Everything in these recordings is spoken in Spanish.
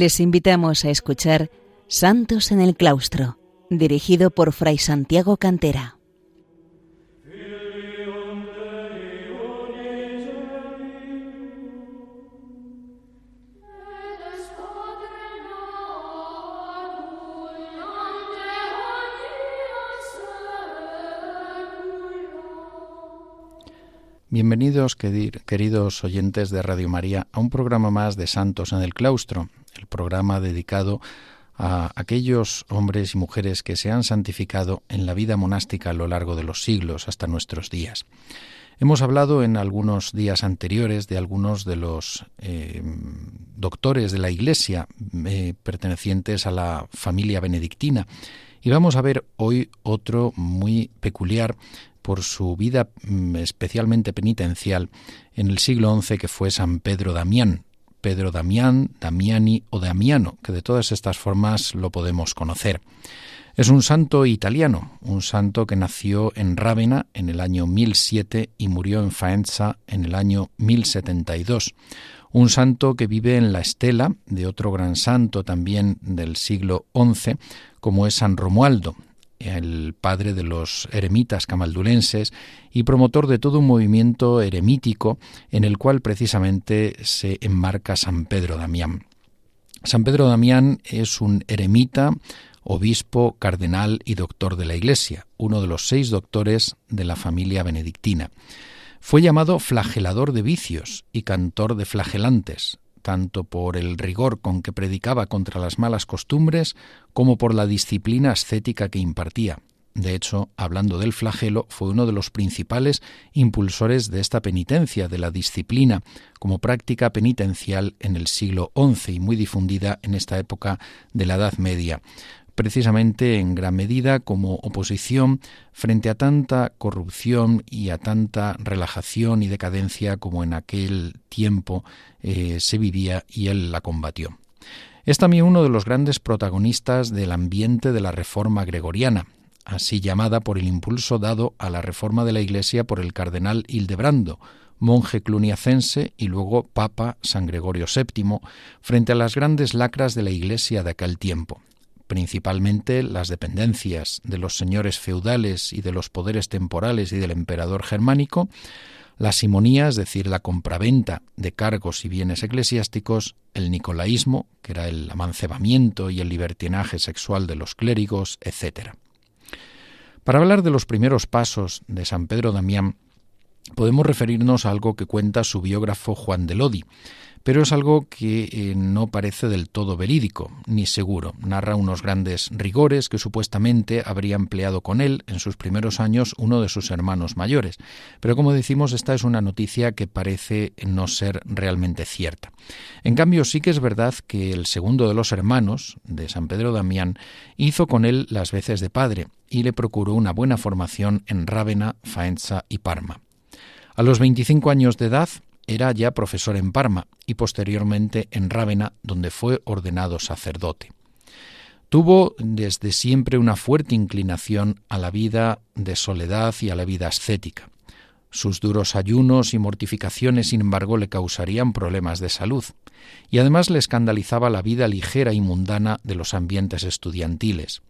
Les invitamos a escuchar Santos en el Claustro, dirigido por Fray Santiago Cantera. Bienvenidos, queridos oyentes de Radio María, a un programa más de Santos en el Claustro, el programa dedicado a aquellos hombres y mujeres que se han santificado en la vida monástica a lo largo de los siglos hasta nuestros días. Hemos hablado en algunos días anteriores de algunos de los eh, doctores de la Iglesia eh, pertenecientes a la familia benedictina y vamos a ver hoy otro muy peculiar por su vida mm, especialmente penitencial en el siglo XI que fue San Pedro Damián. Pedro Damián, Damiani o Damiano, que de todas estas formas lo podemos conocer. Es un santo italiano, un santo que nació en Rávena en el año 1007 y murió en Faenza en el año 1072. Un santo que vive en la estela de otro gran santo también del siglo XI, como es San Romualdo, el padre de los eremitas camaldulenses y promotor de todo un movimiento eremítico en el cual precisamente se enmarca San Pedro Damián. San Pedro Damián es un eremita, obispo, cardenal y doctor de la Iglesia, uno de los seis doctores de la familia benedictina. Fue llamado flagelador de vicios y cantor de flagelantes, tanto por el rigor con que predicaba contra las malas costumbres como por la disciplina ascética que impartía. De hecho, hablando del flagelo, fue uno de los principales impulsores de esta penitencia, de la disciplina, como práctica penitencial en el siglo XI y muy difundida en esta época de la Edad Media precisamente en gran medida como oposición frente a tanta corrupción y a tanta relajación y decadencia como en aquel tiempo eh, se vivía y él la combatió. Es también uno de los grandes protagonistas del ambiente de la Reforma gregoriana, así llamada por el impulso dado a la reforma de la Iglesia por el cardenal Hildebrando, monje cluniacense y luego Papa San Gregorio VII, frente a las grandes lacras de la Iglesia de aquel tiempo principalmente las dependencias de los señores feudales y de los poderes temporales y del emperador germánico, la simonía, es decir, la compraventa de cargos y bienes eclesiásticos, el nicolaísmo, que era el amancebamiento y el libertinaje sexual de los clérigos, etc. Para hablar de los primeros pasos de San Pedro Damián, podemos referirnos a algo que cuenta su biógrafo Juan de Lodi, pero es algo que eh, no parece del todo verídico ni seguro. Narra unos grandes rigores que supuestamente habría empleado con él en sus primeros años uno de sus hermanos mayores. Pero como decimos, esta es una noticia que parece no ser realmente cierta. En cambio, sí que es verdad que el segundo de los hermanos, de San Pedro Damián, hizo con él las veces de padre y le procuró una buena formación en Rávena, Faenza y Parma. A los 25 años de edad, era ya profesor en Parma y posteriormente en Rávena, donde fue ordenado sacerdote. Tuvo desde siempre una fuerte inclinación a la vida de soledad y a la vida ascética. Sus duros ayunos y mortificaciones, sin embargo, le causarían problemas de salud, y además le escandalizaba la vida ligera y mundana de los ambientes estudiantiles.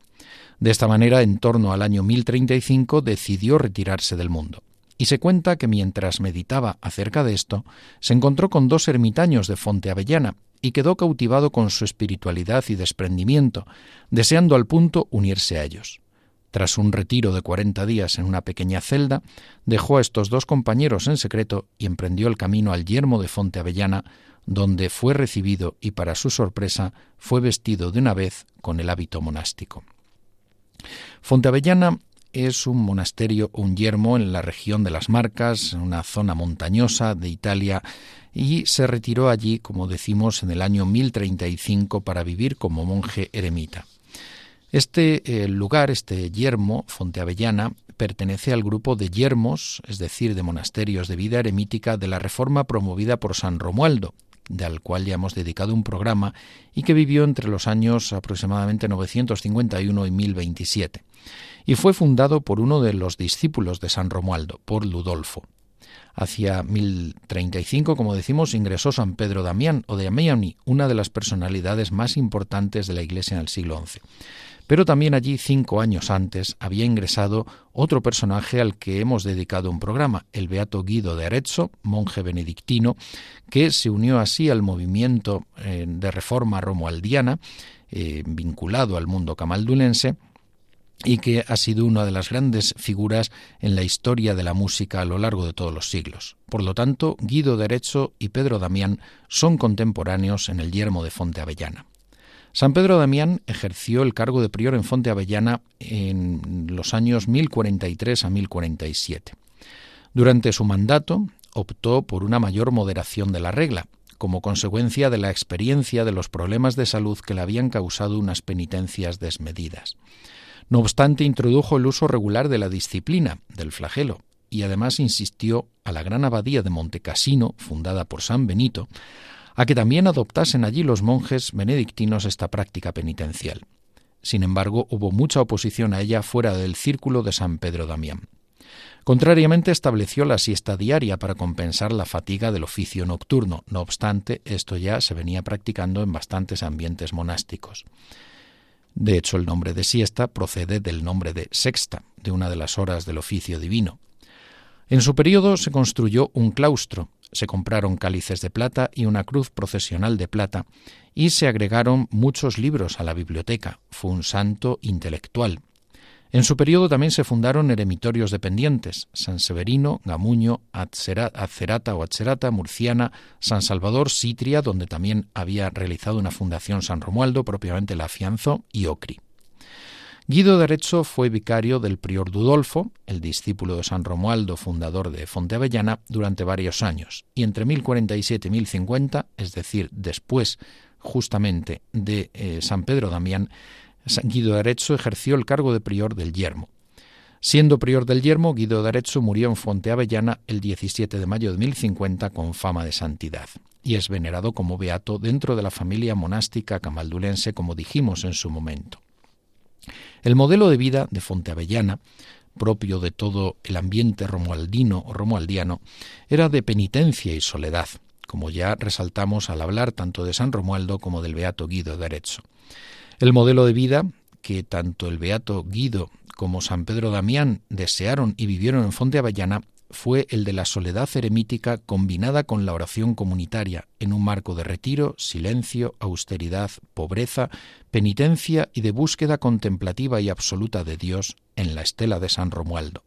De esta manera, en torno al año 1035, decidió retirarse del mundo y se cuenta que mientras meditaba acerca de esto, se encontró con dos ermitaños de Fonte Avellana y quedó cautivado con su espiritualidad y desprendimiento, deseando al punto unirse a ellos. Tras un retiro de cuarenta días en una pequeña celda, dejó a estos dos compañeros en secreto y emprendió el camino al yermo de Fonte Avellana, donde fue recibido y para su sorpresa fue vestido de una vez con el hábito monástico. Fonte Avellana es un monasterio, un yermo en la región de las Marcas, una zona montañosa de Italia, y se retiró allí, como decimos, en el año 1035 para vivir como monje eremita. Este eh, lugar, este yermo, Fonteavellana, pertenece al grupo de yermos, es decir, de monasterios de vida eremítica de la reforma promovida por San Romualdo, del cual ya hemos dedicado un programa y que vivió entre los años aproximadamente 951 y 1027 y fue fundado por uno de los discípulos de San Romualdo, por Ludolfo. Hacia 1035, como decimos, ingresó San Pedro Damián o de Damiani, una de las personalidades más importantes de la Iglesia en el siglo XI. Pero también allí, cinco años antes, había ingresado otro personaje al que hemos dedicado un programa, el beato Guido de Arezzo, monje benedictino, que se unió así al movimiento eh, de reforma romualdiana, eh, vinculado al mundo camaldulense, y que ha sido una de las grandes figuras en la historia de la música a lo largo de todos los siglos. Por lo tanto, Guido de Arezzo y Pedro Damián son contemporáneos en el yermo de Fonte Avellana. San Pedro Damián ejerció el cargo de prior en Fonte Avellana en los años 1043 a 1047. Durante su mandato optó por una mayor moderación de la regla, como consecuencia de la experiencia de los problemas de salud que le habían causado unas penitencias desmedidas. No obstante, introdujo el uso regular de la disciplina, del flagelo, y además insistió a la gran abadía de Montecassino, fundada por San Benito, a que también adoptasen allí los monjes benedictinos esta práctica penitencial. Sin embargo, hubo mucha oposición a ella fuera del círculo de San Pedro Damián. Contrariamente, estableció la siesta diaria para compensar la fatiga del oficio nocturno. No obstante, esto ya se venía practicando en bastantes ambientes monásticos. De hecho, el nombre de siesta procede del nombre de sexta, de una de las horas del oficio divino. En su periodo se construyó un claustro, se compraron cálices de plata y una cruz procesional de plata, y se agregaron muchos libros a la biblioteca. Fue un santo intelectual. En su periodo también se fundaron eremitorios dependientes, San Severino, Gamuño, Acerata o Acerata, Murciana, San Salvador, Sitria, donde también había realizado una fundación San Romualdo, propiamente la afianzó, y Ocri. Guido de Arezzo fue vicario del prior Dudolfo, el discípulo de San Romualdo, fundador de Fonte Avellana, durante varios años, y entre 1047 y 1050, es decir, después justamente de eh, San Pedro Damián, Guido de Arezzo ejerció el cargo de prior del Yermo. Siendo prior del Yermo, Guido de Arezzo murió en Fonte Avellana el 17 de mayo de 1050 con fama de santidad y es venerado como beato dentro de la familia monástica camaldulense como dijimos en su momento. El modelo de vida de Fonteavellana, propio de todo el ambiente romualdino o romualdiano, era de penitencia y soledad, como ya resaltamos al hablar tanto de San Romualdo como del Beato Guido de Arezzo. El modelo de vida que tanto el Beato Guido como San Pedro Damián desearon y vivieron en Fonteavellana fue el de la soledad eremítica combinada con la oración comunitaria, en un marco de retiro, silencio, austeridad, pobreza, penitencia y de búsqueda contemplativa y absoluta de Dios en la estela de San Romualdo.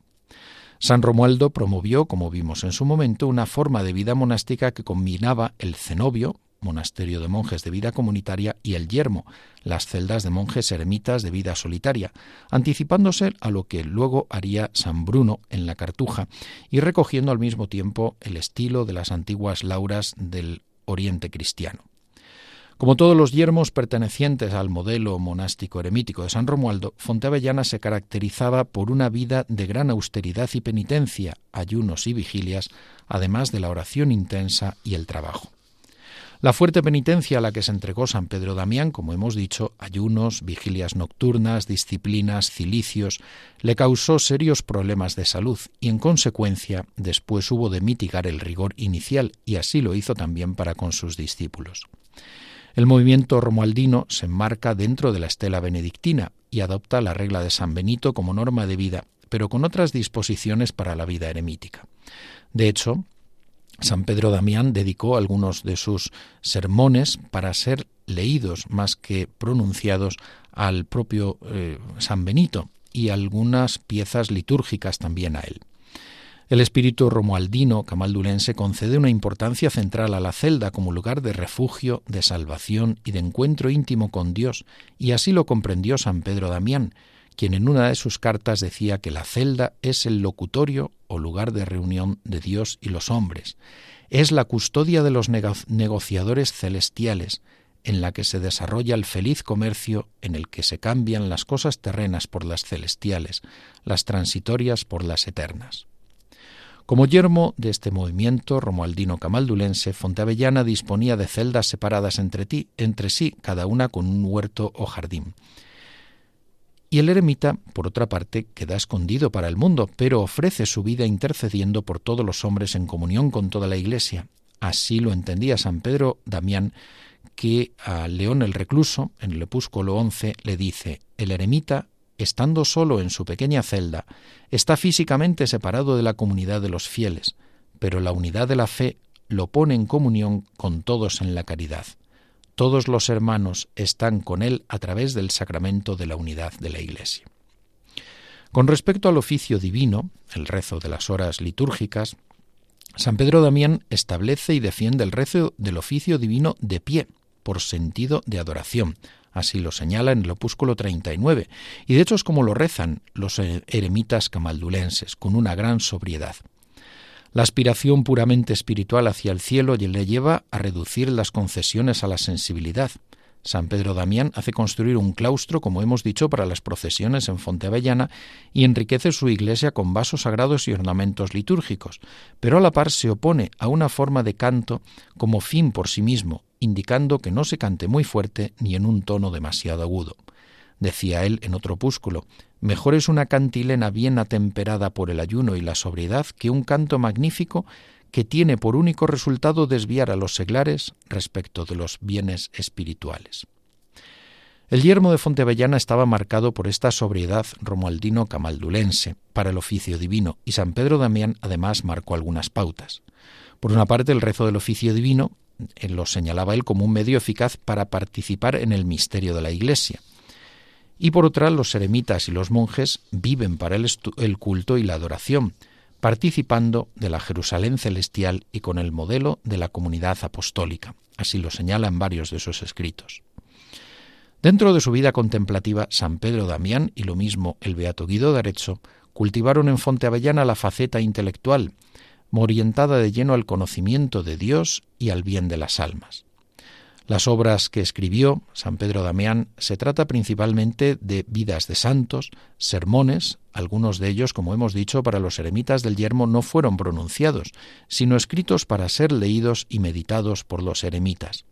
San Romualdo promovió, como vimos en su momento, una forma de vida monástica que combinaba el cenobio, monasterio de monjes de vida comunitaria, y el yermo, las celdas de monjes eremitas de vida solitaria, anticipándose a lo que luego haría San Bruno en la Cartuja y recogiendo al mismo tiempo el estilo de las antiguas lauras del Oriente cristiano. Como todos los yermos pertenecientes al modelo monástico eremítico de San Romualdo, Fonteavellana se caracterizaba por una vida de gran austeridad y penitencia, ayunos y vigilias, además de la oración intensa y el trabajo. La fuerte penitencia a la que se entregó San Pedro Damián, como hemos dicho, ayunos, vigilias nocturnas, disciplinas, cilicios, le causó serios problemas de salud y en consecuencia después hubo de mitigar el rigor inicial y así lo hizo también para con sus discípulos. El movimiento romualdino se enmarca dentro de la estela benedictina y adopta la regla de San Benito como norma de vida, pero con otras disposiciones para la vida eremítica. De hecho, San Pedro Damián dedicó algunos de sus sermones para ser leídos más que pronunciados al propio eh, San Benito y algunas piezas litúrgicas también a él. El espíritu romualdino camaldulense concede una importancia central a la celda como lugar de refugio, de salvación y de encuentro íntimo con Dios, y así lo comprendió San Pedro Damián, quien en una de sus cartas decía que la celda es el locutorio o lugar de reunión de Dios y los hombres, es la custodia de los negociadores celestiales, en la que se desarrolla el feliz comercio en el que se cambian las cosas terrenas por las celestiales, las transitorias por las eternas. Como yermo de este movimiento romualdino camaldulense, Fonteavellana disponía de celdas separadas entre, ti, entre sí, cada una con un huerto o jardín Y el eremita, por otra parte, queda escondido para el mundo, pero ofrece su vida intercediendo por todos los hombres en comunión con toda la Iglesia. Así lo entendía San Pedro Damián, que a León el Recluso, en el opúsculo 11, le dice, el eremita, estando solo en su pequeña celda, está físicamente separado de la comunidad de los fieles, pero la unidad de la fe lo pone en comunión con todos en la caridad. Todos los hermanos están con él a través del sacramento de la unidad de la Iglesia. Con respecto al oficio divino, el rezo de las horas litúrgicas, San Pedro Damián establece y defiende el rezo del oficio divino de pie, por sentido de adoración. Así lo señala en el opúsculo 39, y de hecho es como lo rezan los eremitas camaldulenses, con una gran sobriedad. La aspiración puramente espiritual hacia el cielo le lleva a reducir las concesiones a la sensibilidad. San Pedro Damián hace construir un claustro, como hemos dicho, para las procesiones en Fontevellana y enriquece su iglesia con vasos sagrados y ornamentos litúrgicos, pero a la par se opone a una forma de canto como fin por sí mismo, indicando que no se cante muy fuerte ni en un tono demasiado agudo. Decía él en otro opúsculo, Mejor es una cantilena bien atemperada por el ayuno y la sobriedad que un canto magnífico que tiene por único resultado desviar a los seglares respecto de los bienes espirituales. El yermo de Fontevellana estaba marcado por esta sobriedad romualdino camaldulense para el oficio divino, y San Pedro Damián además marcó algunas pautas. Por una parte, el rezo del oficio divino eh, lo señalaba él como un medio eficaz para participar en el misterio de la Iglesia y por otra los eremitas y los monjes viven para el, culto y la adoración, participando de la Jerusalén celestial y con el modelo de la comunidad apostólica. Así lo señala en varios de sus escritos. Dentro de su vida contemplativa, San Pedro Damián y lo mismo el Beato Guido de Arezzo cultivaron en Fonte Avellana la faceta intelectual, orientada de lleno al conocimiento de Dios y al bien de las almas. Las obras que escribió San Pedro Damián se trata principalmente de vidas de santos, sermones, algunos de ellos, como hemos dicho, para los eremitas del yermo no fueron pronunciados, sino escritos para ser leídos y meditados por los eremitas.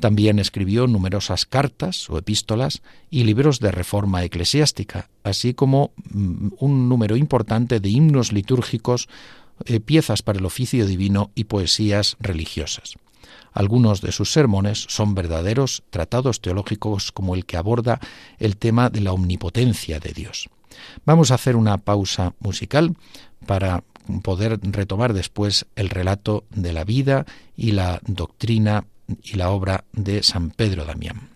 También escribió numerosas cartas o epístolas y libros de reforma eclesiástica, así como mm, un número importante de himnos litúrgicos, eh, piezas para el oficio divino y poesías religiosas. Algunos de sus sermones son verdaderos tratados teológicos como el que aborda el tema de la omnipotencia de Dios. Vamos a hacer una pausa musical para poder retomar después el relato de la vida y la doctrina y la obra de San Pedro Damián.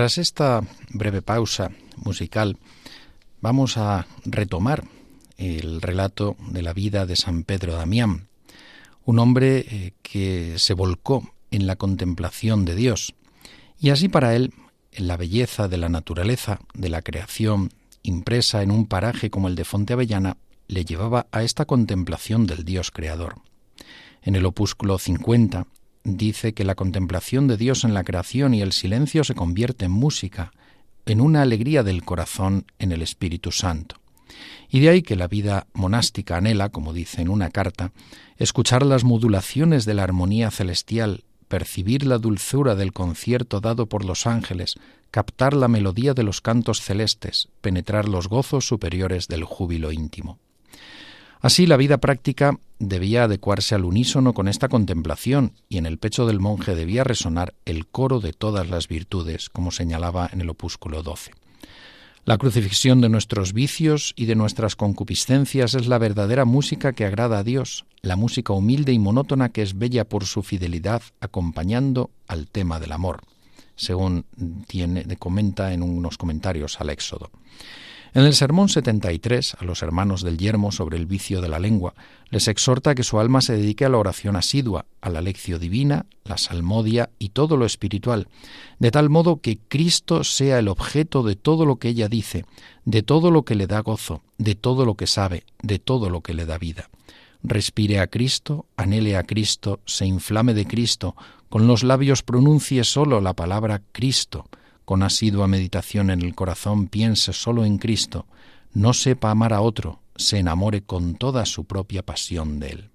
Tras esta breve pausa musical, vamos a retomar el relato de la vida de San Pedro Damián, un hombre eh, que se volcó en la contemplación de Dios, y así para él, en la belleza de la naturaleza, de la creación, impresa en un paraje como el de Fonte Avellana, le llevaba a esta contemplación del Dios creador. En el opúsculo 50 dice que la contemplación de Dios en la creación y el silencio se convierte en música, en una alegría del corazón en el Espíritu Santo. Y de ahí que la vida monástica anhela, como dice en una carta, escuchar las modulaciones de la armonía celestial, percibir la dulzura del concierto dado por los ángeles, captar la melodía de los cantos celestes, penetrar los gozos superiores del júbilo íntimo. Así la vida práctica debía adecuarse al unísono con esta contemplación y en el pecho del monje debía resonar el coro de todas las virtudes, como señalaba en el opúsculo 12. La crucifixión de nuestros vicios y de nuestras concupiscencias es la verdadera música que agrada a Dios, la música humilde y monótona que es bella por su fidelidad acompañando al tema del amor, según tiene, comenta en unos comentarios al Éxodo. En el Sermón 73, a los hermanos del yermo sobre el vicio de la lengua, les exhorta que su alma se dedique a la oración asidua, a la lección divina, la salmodia y todo lo espiritual, de tal modo que Cristo sea el objeto de todo lo que ella dice, de todo lo que le da gozo, de todo lo que sabe, de todo lo que le da vida. Respire a Cristo, anhele a Cristo, se inflame de Cristo, con los labios pronuncie solo la palabra Cristo, con asidua meditación en el corazón piense solo en Cristo, no sepa amar a otro, se enamore con toda su propia pasión de él.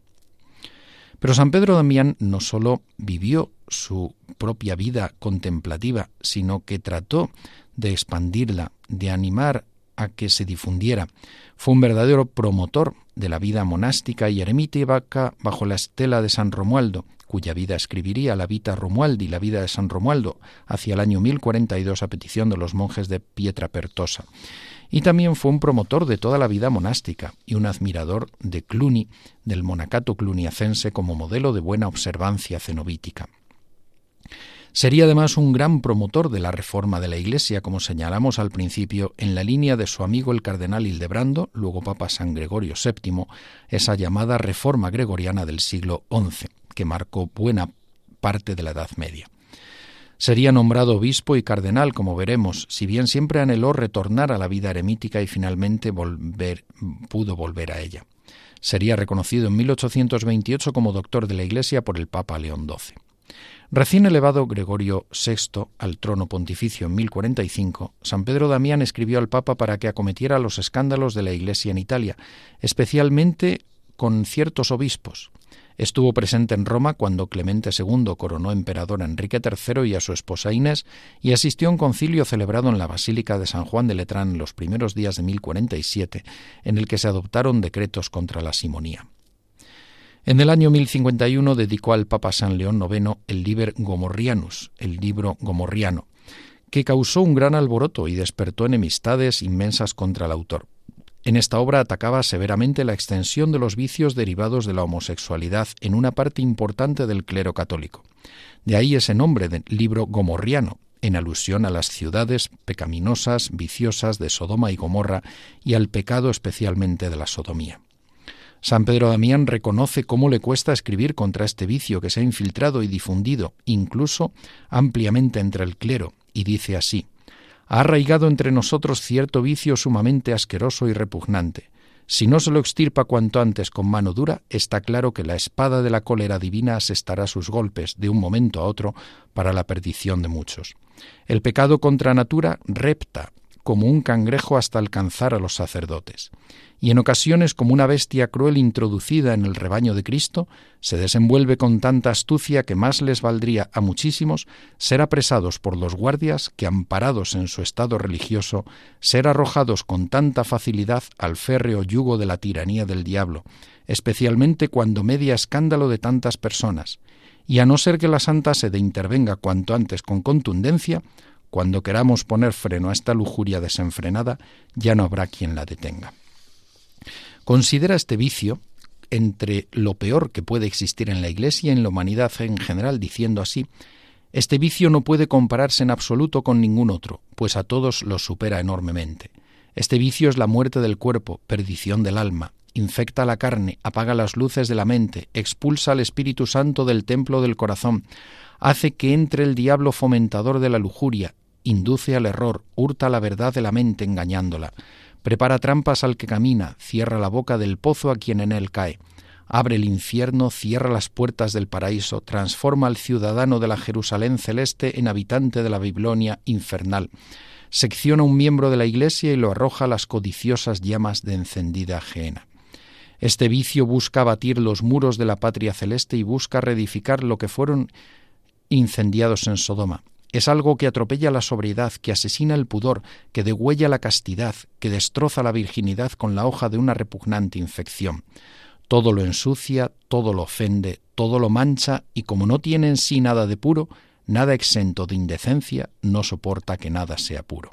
Pero San Pedro Damián no sólo vivió su propia vida contemplativa, sino que trató de expandirla, de animar a que se difundiera. Fue un verdadero promotor de la vida monástica y eremítica bajo la estela de San Romualdo, cuya vida escribiría la Vita Romualdi, la vida de San Romualdo, hacia el año 1042 a petición de los monjes de Pietra Pertosa. Y también fue un promotor de toda la vida monástica y un admirador de Cluny, del monacato cluniacense como modelo de buena observancia cenobítica. Sería además un gran promotor de la reforma de la Iglesia, como señalamos al principio, en la línea de su amigo el cardenal Hildebrando, luego Papa San Gregorio VII, esa llamada reforma gregoriana del siglo XI que marcó buena parte de la Edad Media. Sería nombrado obispo y cardenal, como veremos, si bien siempre anheló retornar a la vida eremítica y finalmente volver, pudo volver a ella. Sería reconocido en 1828 como doctor de la Iglesia por el Papa León XII. Recién elevado Gregorio VI al trono pontificio en 1045, San Pedro Damián escribió al Papa para que acometiera los escándalos de la Iglesia en Italia, especialmente con ciertos obispos. Estuvo presente en Roma cuando Clemente II coronó emperador a Enrique III y a su esposa Inés y asistió a un concilio celebrado en la Basílica de San Juan de Letrán en los primeros días de 1047, en el que se adoptaron decretos contra la simonía. En el año 1051 dedicó al Papa San León IX el Liber Gomorrianus, el libro gomorriano, que causó un gran alboroto y despertó enemistades inmensas contra el autor. En esta obra atacaba severamente la extensión de los vicios derivados de la homosexualidad en una parte importante del clero católico. De ahí ese nombre de libro gomorriano, en alusión a las ciudades pecaminosas, viciosas de Sodoma y Gomorra y al pecado especialmente de la sodomía. San Pedro Damián reconoce cómo le cuesta escribir contra este vicio que se ha infiltrado y difundido, incluso ampliamente entre el clero, y dice así ha arraigado entre nosotros cierto vicio sumamente asqueroso y repugnante. Si no se lo extirpa cuanto antes con mano dura, está claro que la espada de la cólera divina asestará sus golpes de un momento a otro para la perdición de muchos. El pecado contra natura repta como un cangrejo hasta alcanzar a los sacerdotes. Y en ocasiones como una bestia cruel introducida en el rebaño de Cristo, se desenvuelve con tanta astucia que más les valdría a muchísimos ser apresados por los guardias que, amparados en su estado religioso, ser arrojados con tanta facilidad al férreo yugo de la tiranía del diablo, especialmente cuando media escándalo de tantas personas, y a no ser que la Santa Sede intervenga cuanto antes con contundencia, cuando queramos poner freno a esta lujuria desenfrenada, ya no habrá quien la detenga. Considera este vicio entre lo peor que puede existir en la Iglesia y en la humanidad en general, diciendo así, este vicio no puede compararse en absoluto con ningún otro, pues a todos los supera enormemente. Este vicio es la muerte del cuerpo, perdición del alma, infecta la carne, apaga las luces de la mente, expulsa al Espíritu Santo del templo del corazón, hace que entre el diablo fomentador de la lujuria, induce al error, hurta la verdad de la mente engañándola, prepara trampas al que camina, cierra la boca del pozo a quien en él cae, abre el infierno, cierra las puertas del paraíso, transforma al ciudadano de la Jerusalén celeste en habitante de la Babilonia infernal, secciona un miembro de la Iglesia y lo arroja a las codiciosas llamas de encendida gehenna. Este vicio busca abatir los muros de la patria celeste y busca reedificar lo que fueron incendiados en Sodoma. Es algo que atropella la sobriedad, que asesina el pudor, que degüella la castidad, que destroza la virginidad con la hoja de una repugnante infección. Todo lo ensucia, todo lo ofende, todo lo mancha, y como no tiene en sí nada de puro, nada exento de indecencia, no soporta que nada sea puro.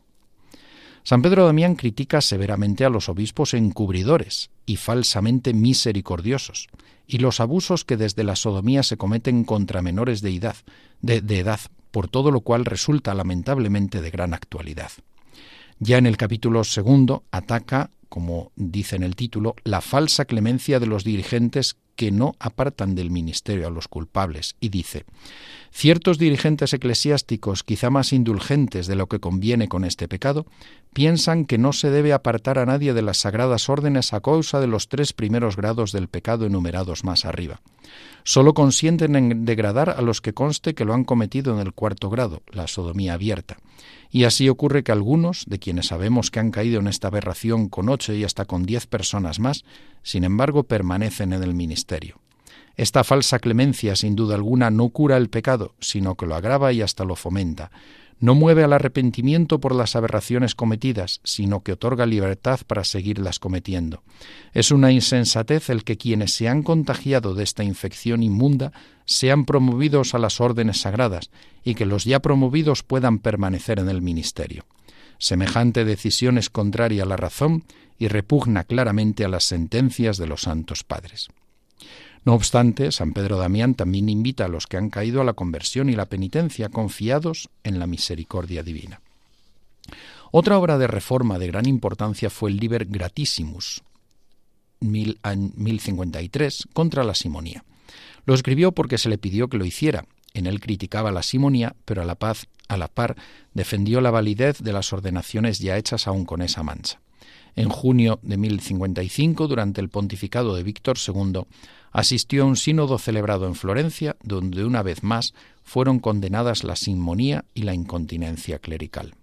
San Pedro Damián critica severamente a los obispos encubridores y falsamente misericordiosos, y los abusos que desde la sodomía se cometen contra menores de edad, de, de edad, por todo lo cual resulta lamentablemente de gran actualidad. Ya en el capítulo segundo ataca, como dice en el título, la falsa clemencia de los dirigentes que no apartan del ministerio a los culpables, y dice Ciertos dirigentes eclesiásticos, quizá más indulgentes de lo que conviene con este pecado, piensan que no se debe apartar a nadie de las sagradas órdenes a causa de los tres primeros grados del pecado enumerados más arriba. Solo consienten en degradar a los que conste que lo han cometido en el cuarto grado, la sodomía abierta. Y así ocurre que algunos, de quienes sabemos que han caído en esta aberración con ocho y hasta con diez personas más, sin embargo permanecen en el ministerio. Esta falsa clemencia, sin duda alguna, no cura el pecado, sino que lo agrava y hasta lo fomenta. No mueve al arrepentimiento por las aberraciones cometidas, sino que otorga libertad para seguirlas cometiendo. Es una insensatez el que quienes se han contagiado de esta infección inmunda sean promovidos a las órdenes sagradas y que los ya promovidos puedan permanecer en el ministerio. Semejante decisión es contraria a la razón y repugna claramente a las sentencias de los santos padres. No obstante, San Pedro Damián también invita a los que han caído a la conversión y la penitencia, confiados en la misericordia divina. Otra obra de reforma de gran importancia fue el Liber Gratissimus, 1053, contra la simonía. Lo escribió porque se le pidió que lo hiciera. En él criticaba la simonía, pero a la paz, a la par, defendió la validez de las ordenaciones ya hechas aún con esa mancha. En junio de 1055, durante el pontificado de Víctor II, asistió a un sínodo celebrado en Florencia, donde una vez más fueron condenadas la simonía y la incontinencia clerical.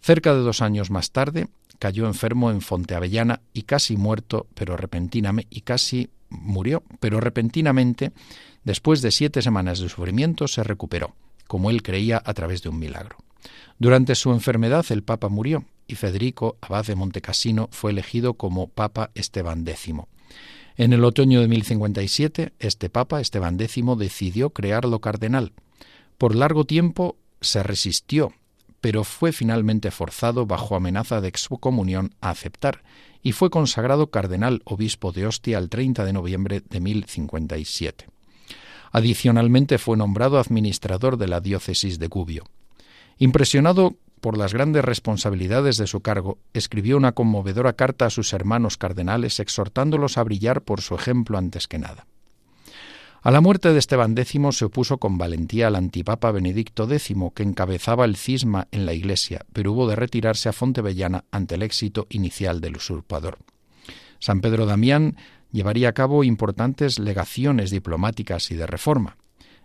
Cerca de dos años más tarde, cayó enfermo en Fonteavellana y casi muerto, pero repentinamente, y casi murió, pero repentinamente, después de siete semanas de sufrimiento, se recuperó, como él creía a través de un milagro. Durante su enfermedad el Papa murió y Federico, abad de Montecassino, fue elegido como Papa Esteban X. En el otoño de 1057, este Papa, Esteban X, decidió crearlo cardenal. Por largo tiempo se resistió, pero fue finalmente forzado bajo amenaza de excomunión a aceptar y fue consagrado cardenal obispo de Ostia el 30 de noviembre de 1057. Adicionalmente fue nombrado administrador de la diócesis de Gubbio. Impresionado por las grandes responsabilidades de su cargo, escribió una conmovedora carta a sus hermanos cardenales exhortándolos a brillar por su ejemplo antes que nada. A la muerte de Esteban X se opuso con valentía al antipapa Benedicto X, que encabezaba el cisma en la Iglesia, pero hubo de retirarse a Fontebellana ante el éxito inicial del usurpador. San Pedro Damián llevaría a cabo importantes legaciones diplomáticas y de reforma.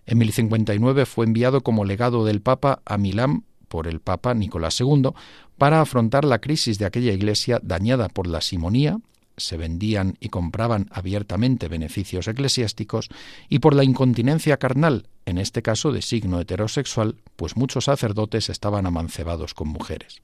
En 1059 fue enviado como legado del Papa a Milán por el Papa Nicolás II para afrontar la crisis de aquella iglesia dañada por la simonía, se vendían y compraban abiertamente beneficios eclesiásticos, y por la incontinencia carnal, en este caso de signo heterosexual, pues muchos sacerdotes estaban amancebados con mujeres.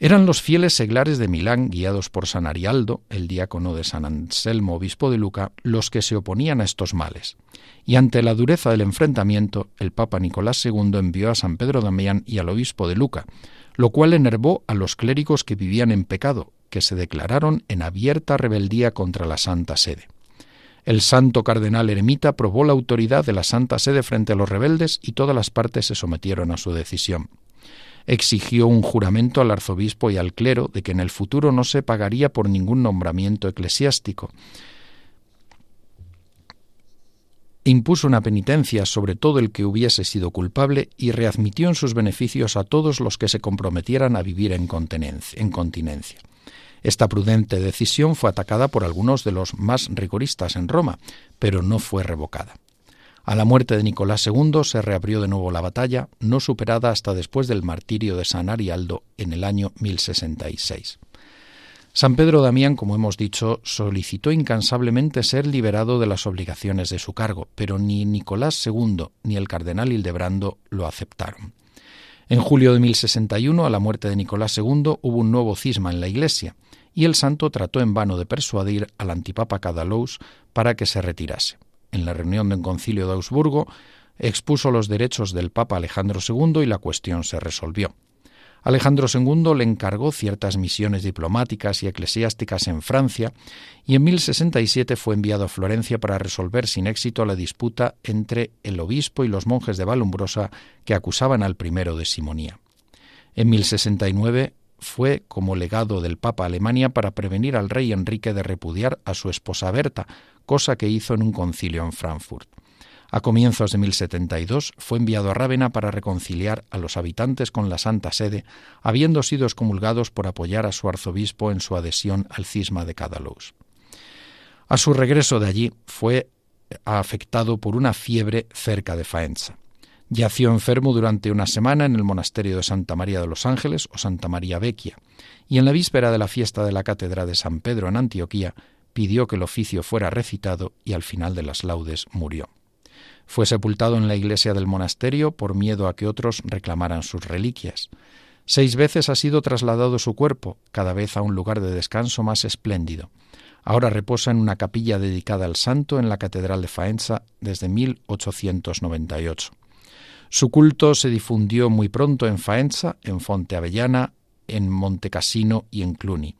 Eran los fieles seglares de Milán, guiados por San Arialdo, el diácono de San Anselmo, obispo de Luca, los que se oponían a estos males. Y ante la dureza del enfrentamiento, el Papa Nicolás II envió a San Pedro Damián y al obispo de Luca, lo cual enervó a los clérigos que vivían en pecado, que se declararon en abierta rebeldía contra la Santa Sede. El santo cardenal eremita probó la autoridad de la Santa Sede frente a los rebeldes y todas las partes se sometieron a su decisión exigió un juramento al arzobispo y al clero de que en el futuro no se pagaría por ningún nombramiento eclesiástico. Impuso una penitencia sobre todo el que hubiese sido culpable y readmitió en sus beneficios a todos los que se comprometieran a vivir en continencia. Esta prudente decisión fue atacada por algunos de los más rigoristas en Roma, pero no fue revocada. A la muerte de Nicolás II se reabrió de nuevo la batalla, no superada hasta después del martirio de San Arialdo en el año 1066. San Pedro Damián, como hemos dicho, solicitó incansablemente ser liberado de las obligaciones de su cargo, pero ni Nicolás II ni el cardenal Hildebrando lo aceptaron. En julio de 1061, a la muerte de Nicolás II, hubo un nuevo cisma en la Iglesia, y el santo trató en vano de persuadir al antipapa Cadalous para que se retirase. En la reunión del concilio de Augsburgo, expuso los derechos del papa Alejandro II y la cuestión se resolvió. Alejandro II le encargó ciertas misiones diplomáticas y eclesiásticas en Francia y en 1067 fue enviado a Florencia para resolver sin éxito la disputa entre el obispo y los monjes de Valumbrosa que acusaban al primero de simonía. En 1069 fue como legado del Papa a Alemania para prevenir al rey Enrique de repudiar a su esposa Berta, cosa que hizo en un concilio en Frankfurt. A comienzos de 1072 fue enviado a Rávena para reconciliar a los habitantes con la Santa Sede, habiendo sido excomulgados por apoyar a su arzobispo en su adhesión al cisma de Cadalous. A su regreso de allí fue afectado por una fiebre cerca de Faenza. Yació enfermo durante una semana en el monasterio de Santa María de los Ángeles o Santa María Vecchia, y en la víspera de la fiesta de la Cátedra de San Pedro en Antioquía pidió que el oficio fuera recitado y al final de las laudes murió. Fue sepultado en la iglesia del monasterio por miedo a que otros reclamaran sus reliquias. Seis veces ha sido trasladado su cuerpo, cada vez a un lugar de descanso más espléndido. Ahora reposa en una capilla dedicada al santo en la Catedral de Faenza desde 1898. Su culto se difundió muy pronto en Faenza, en Fonte Avellana, en Montecassino y en Cluny.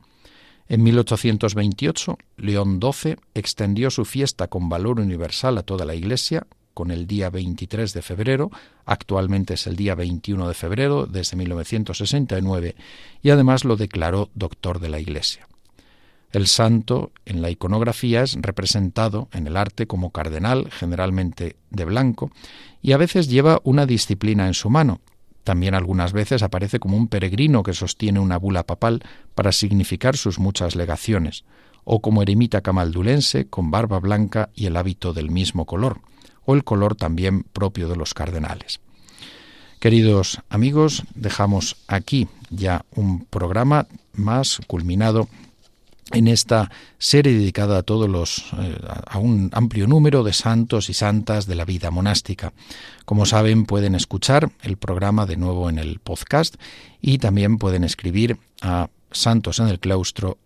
En 1828, León XII extendió su fiesta con valor universal a toda la Iglesia, con el día 23 de febrero, actualmente es el día 21 de febrero desde 1969, y además lo declaró doctor de la Iglesia. El santo en la iconografía es representado en el arte como cardenal, generalmente de blanco, y a veces lleva una disciplina en su mano. También algunas veces aparece como un peregrino que sostiene una bula papal para significar sus muchas legaciones, o como eremita camaldulense con barba blanca y el hábito del mismo color o el color también propio de los cardenales. Queridos amigos, dejamos aquí ya un programa más culminado en esta serie dedicada a todos los eh, a un amplio número de santos y santas de la vida monástica. Como saben, pueden escuchar el programa de nuevo en el podcast y también pueden escribir a santosenelclaustro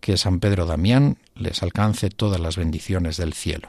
que San Pedro Damián les alcance todas las bendiciones del cielo.